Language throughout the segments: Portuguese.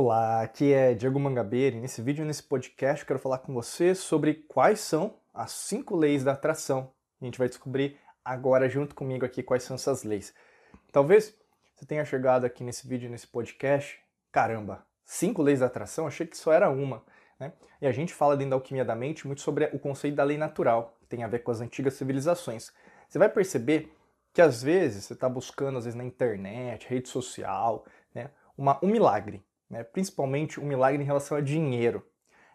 Olá, aqui é Diego Mangabeira e nesse vídeo, nesse podcast, eu quero falar com você sobre quais são as cinco leis da atração. A gente vai descobrir agora junto comigo aqui quais são essas leis. Talvez você tenha chegado aqui nesse vídeo, nesse podcast, caramba, cinco leis da atração? Achei que só era uma. Né? E a gente fala dentro da alquimia da mente muito sobre o conceito da lei natural, que tem a ver com as antigas civilizações. Você vai perceber que às vezes você está buscando, às vezes na internet, rede social, né, uma, um milagre, né, principalmente um milagre em relação a dinheiro.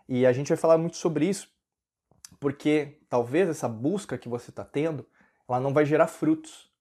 E a gente vai falar muito sobre isso, porque talvez essa busca que você está tendo, ela não vai gerar frutos.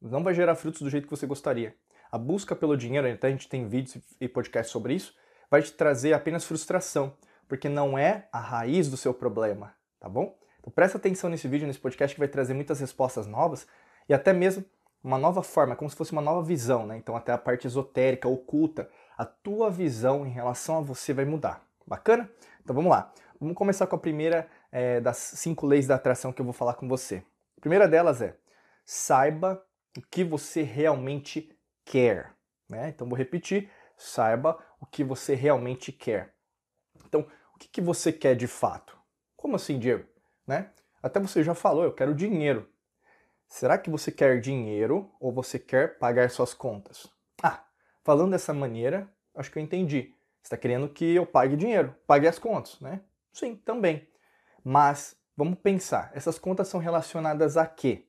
Não vai gerar frutos do jeito que você gostaria. A busca pelo dinheiro, até a gente tem vídeos e podcasts sobre isso, vai te trazer apenas frustração, porque não é a raiz do seu problema, tá bom? Então presta atenção nesse vídeo, nesse podcast que vai trazer muitas respostas novas e até mesmo uma nova forma, como se fosse uma nova visão, né? Então até a parte esotérica, oculta, a tua visão em relação a você vai mudar. Bacana? Então vamos lá. Vamos começar com a primeira é, das cinco leis da atração que eu vou falar com você. A primeira delas é saiba o que você realmente quer. Né? Então vou repetir, saiba o que você realmente quer. Então, o que, que você quer de fato? Como assim, Diego? Né? Até você já falou, eu quero dinheiro. Será que você quer dinheiro ou você quer pagar suas contas? Falando dessa maneira, acho que eu entendi. Você está querendo que eu pague dinheiro, pague as contas, né? Sim, também. Mas vamos pensar, essas contas são relacionadas a quê?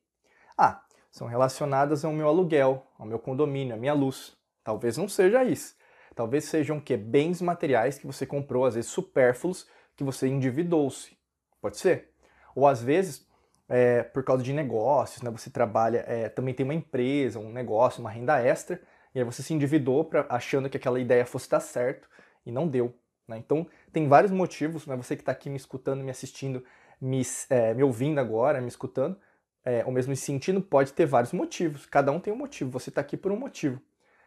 Ah, são relacionadas ao meu aluguel, ao meu condomínio, à minha luz. Talvez não seja isso. Talvez sejam que bens materiais que você comprou, às vezes supérfluos, que você endividou-se. Pode ser? Ou às vezes é, por causa de negócios, né? Você trabalha, é, também tem uma empresa, um negócio, uma renda extra, e aí você se endividou pra, achando que aquela ideia fosse dar certo e não deu. Né? Então tem vários motivos, né? Você que está aqui me escutando, me assistindo, me, é, me ouvindo agora, me escutando, é, ou mesmo me sentindo, pode ter vários motivos. Cada um tem um motivo. Você está aqui por um motivo.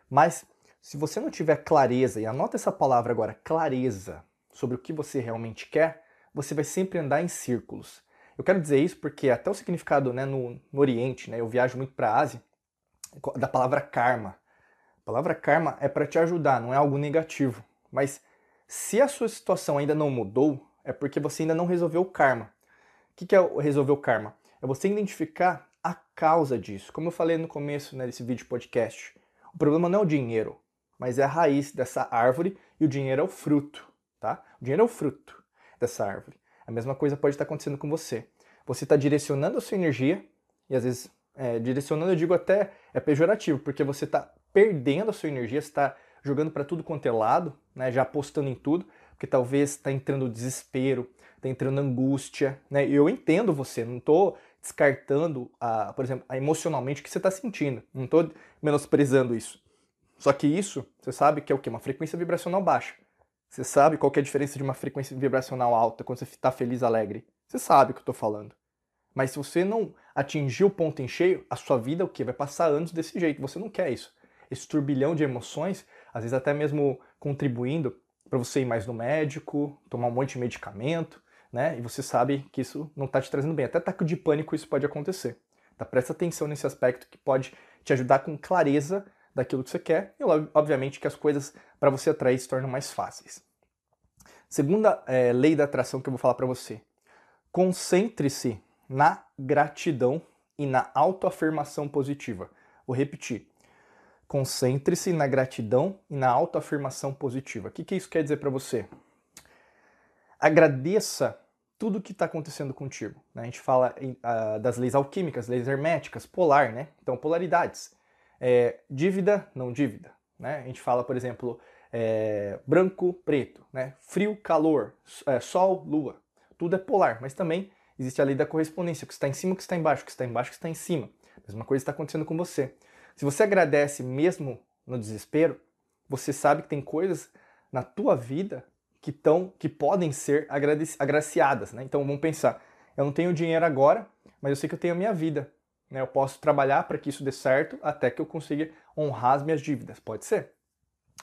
Mas se você não tiver clareza, e anota essa palavra agora, clareza, sobre o que você realmente quer, você vai sempre andar em círculos. Eu quero dizer isso porque até o significado né, no, no Oriente, né, eu viajo muito para a Ásia, da palavra karma. Palavra karma é para te ajudar, não é algo negativo. Mas se a sua situação ainda não mudou, é porque você ainda não resolveu o karma. O que é resolver o karma? É você identificar a causa disso. Como eu falei no começo né, desse vídeo podcast, o problema não é o dinheiro, mas é a raiz dessa árvore e o dinheiro é o fruto, tá? O dinheiro é o fruto dessa árvore. A mesma coisa pode estar acontecendo com você. Você está direcionando a sua energia, e às vezes, é, direcionando eu digo até é pejorativo, porque você está perdendo a sua energia, está jogando para tudo quanto é lado, né, já apostando em tudo, porque talvez está entrando desespero, está entrando angústia. Né, eu entendo você, não estou descartando, a, por exemplo, a emocionalmente o que você está sentindo, não estou menosprezando isso. Só que isso, você sabe que é o quê? Uma frequência vibracional baixa. Você sabe qual é a diferença de uma frequência vibracional alta quando você está feliz, alegre? Você sabe o que eu estou falando. Mas se você não atingir o ponto em cheio, a sua vida o quê? Vai passar anos desse jeito. Você não quer isso. Esse turbilhão de emoções, às vezes até mesmo contribuindo para você ir mais no médico, tomar um monte de medicamento, né? E você sabe que isso não está te trazendo bem. Até ataque de pânico isso pode acontecer. Tá? Presta atenção nesse aspecto que pode te ajudar com clareza daquilo que você quer e, obviamente, que as coisas para você atrair se tornam mais fáceis. Segunda é, lei da atração que eu vou falar para você. Concentre-se na gratidão e na autoafirmação positiva. Vou repetir. Concentre-se na gratidão e na autoafirmação positiva. O que, que isso quer dizer para você? Agradeça tudo o que está acontecendo contigo. Né? A gente fala uh, das leis alquímicas, leis herméticas, polar, né? Então, polaridades. É, dívida, não dívida. Né? A gente fala, por exemplo, é, branco, preto, né? frio, calor, é, sol, lua. Tudo é polar, mas também existe a lei da correspondência, o que está em cima, o que está embaixo, o que está embaixo, o que está em cima. A mesma coisa está acontecendo com você. Se você agradece mesmo no desespero, você sabe que tem coisas na tua vida que, tão, que podem ser agraciadas. Né? Então vamos pensar, eu não tenho dinheiro agora, mas eu sei que eu tenho a minha vida. Né? Eu posso trabalhar para que isso dê certo até que eu consiga honrar as minhas dívidas. Pode ser.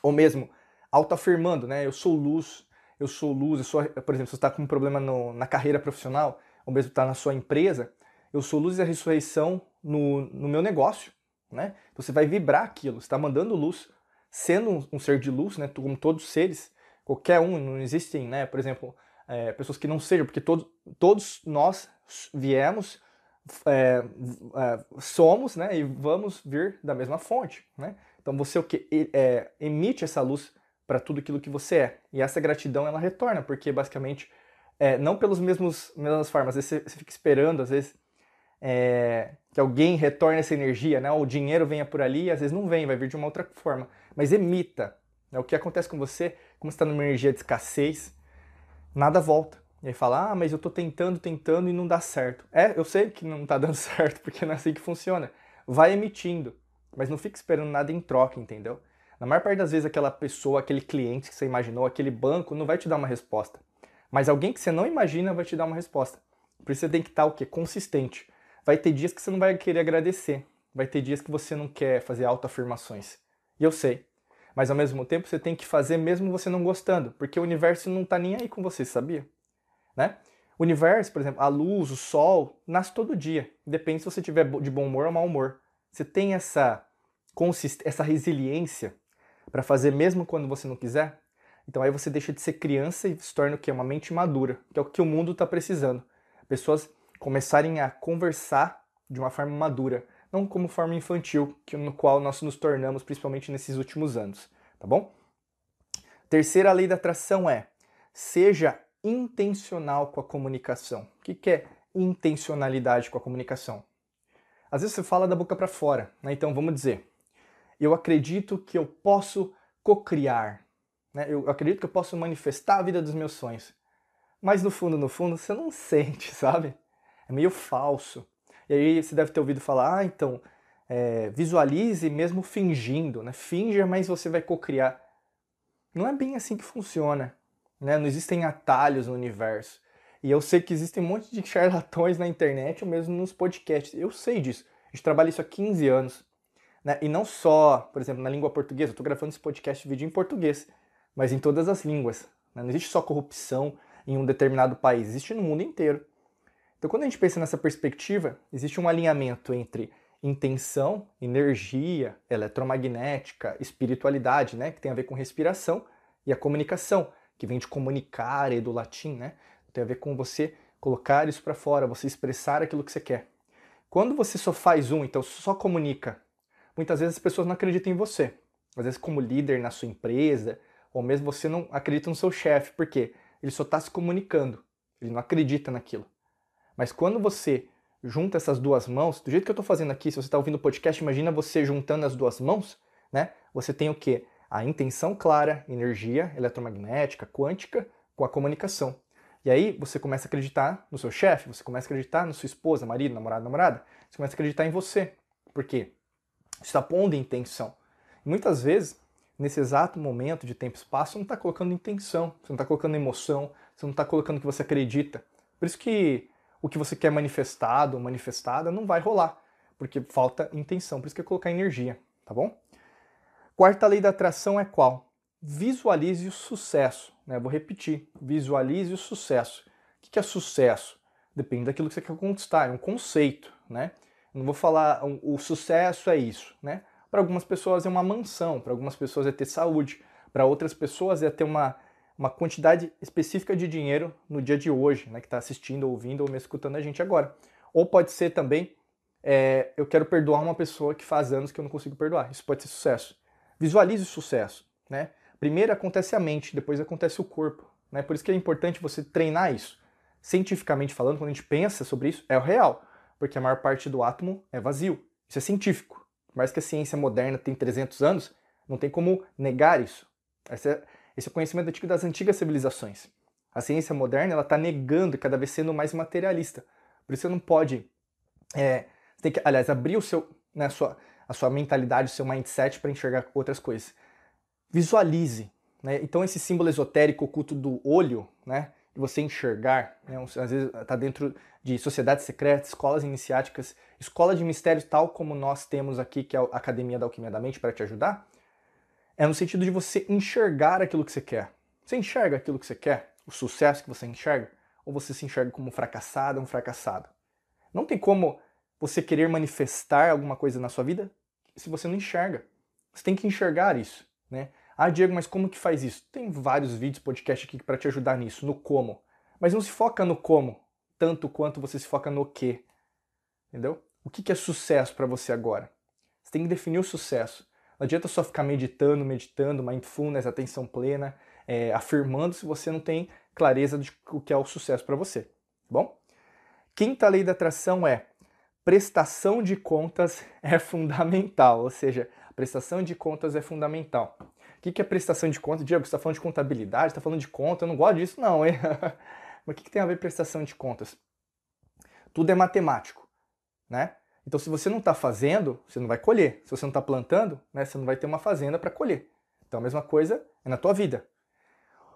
Ou mesmo autoafirmando, né? Eu sou luz, eu sou luz, eu sou, por exemplo, se você está com um problema no, na carreira profissional, ou mesmo está na sua empresa, eu sou luz e a ressurreição no, no meu negócio, né? Então, você vai vibrar aquilo, está mandando luz, sendo um, um ser de luz, né, como todos os seres, qualquer um, não existem, né, por exemplo, é, pessoas que não sejam, porque todos, todos nós viemos, é, é, somos, né, e vamos vir da mesma fonte, né? Então você o que é, emite essa luz para tudo aquilo que você é. E essa gratidão ela retorna, porque basicamente é, não pelos mesmos mesmas formas, às vezes você, você fica esperando, às vezes é, que alguém retorne essa energia, né? O dinheiro venha por ali, às vezes não vem, vai vir de uma outra forma, mas emita. Né? O que acontece com você, como está numa energia de escassez, nada volta. E aí fala, ah, mas eu estou tentando, tentando e não dá certo. É, eu sei que não está dando certo, porque não é assim que funciona. Vai emitindo, mas não fica esperando nada em troca, entendeu? Na maior parte das vezes, aquela pessoa, aquele cliente que você imaginou, aquele banco, não vai te dar uma resposta. Mas alguém que você não imagina vai te dar uma resposta. Por isso você tem que estar o quê? Consistente. Vai ter dias que você não vai querer agradecer. Vai ter dias que você não quer fazer autoafirmações. E eu sei. Mas ao mesmo tempo você tem que fazer mesmo você não gostando, porque o universo não está nem aí com você, sabia? né? O universo, por exemplo, a luz, o sol, nasce todo dia. Depende se você tiver de bom humor ou mau humor. Você tem essa essa resiliência para fazer mesmo quando você não quiser. Então aí você deixa de ser criança e se torna o quê? Uma mente madura, que é o que o mundo está precisando. Pessoas começarem a conversar de uma forma madura, não como forma infantil, que no qual nós nos tornamos principalmente nesses últimos anos, tá bom? Terceira lei da atração é: seja intencional com a comunicação. O que é intencionalidade com a comunicação? Às vezes você fala da boca para fora, né? então vamos dizer, eu acredito que eu posso cocriar, né? eu acredito que eu posso manifestar a vida dos meus sonhos, mas no fundo, no fundo, você não sente, sabe? É meio falso. E aí você deve ter ouvido falar, ah, então, é, visualize mesmo fingindo, né? Finja, mas você vai cocriar. Não é bem assim que funciona. Né? Não existem atalhos no universo. E eu sei que existem um monte de charlatões na internet ou mesmo nos podcasts. Eu sei disso. A gente trabalha isso há 15 anos. Né? E não só, por exemplo, na língua portuguesa. Eu estou gravando esse podcast de vídeo em português, mas em todas as línguas. Né? Não existe só corrupção em um determinado país, existe no mundo inteiro. Então, quando a gente pensa nessa perspectiva, existe um alinhamento entre intenção, energia, eletromagnética, espiritualidade, né, que tem a ver com respiração, e a comunicação, que vem de comunicar e do latim, né? Tem a ver com você colocar isso para fora, você expressar aquilo que você quer. Quando você só faz um, então só comunica, muitas vezes as pessoas não acreditam em você. Às vezes como líder na sua empresa, ou mesmo você não acredita no seu chefe, porque ele só está se comunicando, ele não acredita naquilo. Mas quando você junta essas duas mãos, do jeito que eu estou fazendo aqui, se você está ouvindo o podcast, imagina você juntando as duas mãos, né? Você tem o quê? a intenção clara, energia eletromagnética, quântica, com a comunicação. E aí você começa a acreditar no seu chefe, você começa a acreditar na sua esposa, marido, namorado, namorada, você começa a acreditar em você. Por quê? Você está pondo intenção. E muitas vezes, nesse exato momento de tempo e espaço, você não está colocando intenção, você não está colocando emoção, você não está colocando o que você acredita. Por isso que o que você quer manifestado ou manifestada não vai rolar, porque falta intenção. Por isso que é colocar energia, tá bom? Quarta lei da atração é qual? Visualize o sucesso. Né? Vou repetir: visualize o sucesso. O que é sucesso? Depende daquilo que você quer conquistar, é um conceito. Né? não vou falar o sucesso é isso. Né? Para algumas pessoas é uma mansão, para algumas pessoas é ter saúde, para outras pessoas é ter uma, uma quantidade específica de dinheiro no dia de hoje, né? que está assistindo, ouvindo ou me escutando a gente agora. Ou pode ser também, é, eu quero perdoar uma pessoa que faz anos que eu não consigo perdoar. Isso pode ser sucesso. Visualize o sucesso. Né? Primeiro acontece a mente, depois acontece o corpo. Né? Por isso que é importante você treinar isso. Cientificamente falando, quando a gente pensa sobre isso, é o real, porque a maior parte do átomo é vazio. Isso é científico. Por mais que a ciência moderna tem 300 anos, não tem como negar isso. Esse é, esse é o conhecimento antigo das antigas civilizações. A ciência moderna está negando cada vez sendo mais materialista. Por isso você não pode, é, tem que, aliás, abrir o seu, né, sua, a sua mentalidade, o seu mindset para enxergar outras coisas. Visualize. Né? Então, esse símbolo esotérico oculto do olho, né? você enxergar, né? às vezes está dentro de sociedades secretas, escolas iniciáticas, escola de mistérios, tal como nós temos aqui, que é a Academia da Alquimia da Mente, para te ajudar, é no sentido de você enxergar aquilo que você quer. Você enxerga aquilo que você quer, o sucesso que você enxerga, ou você se enxerga como um fracassado, um fracassado. Não tem como você querer manifestar alguma coisa na sua vida se você não enxerga. Você tem que enxergar isso. né? Ah, Diego, mas como que faz isso? Tem vários vídeos, podcast aqui para te ajudar nisso, no como. Mas não se foca no como, tanto quanto você se foca no que. Entendeu? O que é sucesso para você agora? Você tem que definir o sucesso. Não adianta só ficar meditando, meditando, mindfulness, atenção plena, é, afirmando se você não tem clareza de o que é o sucesso para você. Tá bom? Quinta lei da atração é prestação de contas é fundamental, ou seja, prestação de contas é fundamental. O que é prestação de contas? Diego, você está falando de contabilidade, está falando de conta, eu não gosto disso não, hein? Mas o que tem a ver prestação de contas? Tudo é matemático, né? Então, se você não está fazendo, você não vai colher. Se você não está plantando, né, você não vai ter uma fazenda para colher. Então, a mesma coisa é na tua vida.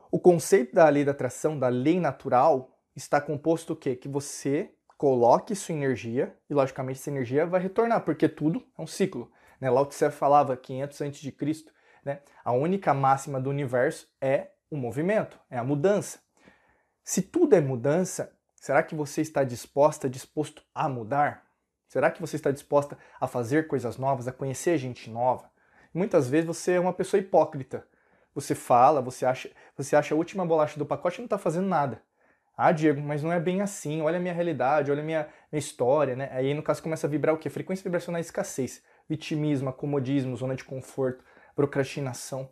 O conceito da lei da atração, da lei natural, está composto o quê? Que você coloque sua energia e, logicamente, essa energia vai retornar, porque tudo é um ciclo. Né? Lao Tse falava 500 a.C., né? a única máxima do universo é o movimento, é a mudança. Se tudo é mudança, será que você está disposta, disposto a mudar? Será que você está disposta a fazer coisas novas, a conhecer gente nova? Muitas vezes você é uma pessoa hipócrita. Você fala, você acha, você acha a última bolacha do pacote e não está fazendo nada. Ah, Diego, mas não é bem assim. Olha a minha realidade, olha a minha, minha história, né? Aí no caso começa a vibrar o quê? Frequência vibracional escassez, vitimismo, acomodismo, zona de conforto, procrastinação.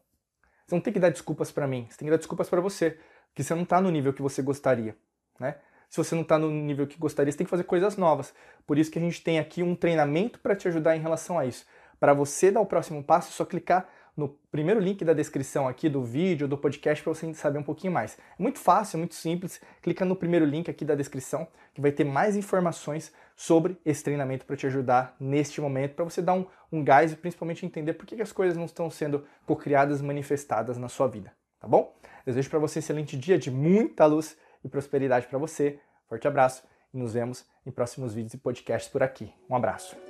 Você não tem que dar desculpas para mim, você tem que dar desculpas para você, porque você não está no nível que você gostaria, né? Se você não está no nível que gostaria, você tem que fazer coisas novas. Por isso que a gente tem aqui um treinamento para te ajudar em relação a isso. Para você dar o próximo passo, é só clicar no primeiro link da descrição aqui do vídeo, do podcast, para você saber um pouquinho mais. É muito fácil, é muito simples. Clica no primeiro link aqui da descrição, que vai ter mais informações sobre esse treinamento para te ajudar neste momento, para você dar um, um gás e principalmente entender por que, que as coisas não estão sendo cocriadas, manifestadas na sua vida. Tá bom? Desejo para você um excelente dia de muita luz e prosperidade para você. Forte abraço e nos vemos em próximos vídeos e podcasts por aqui. Um abraço.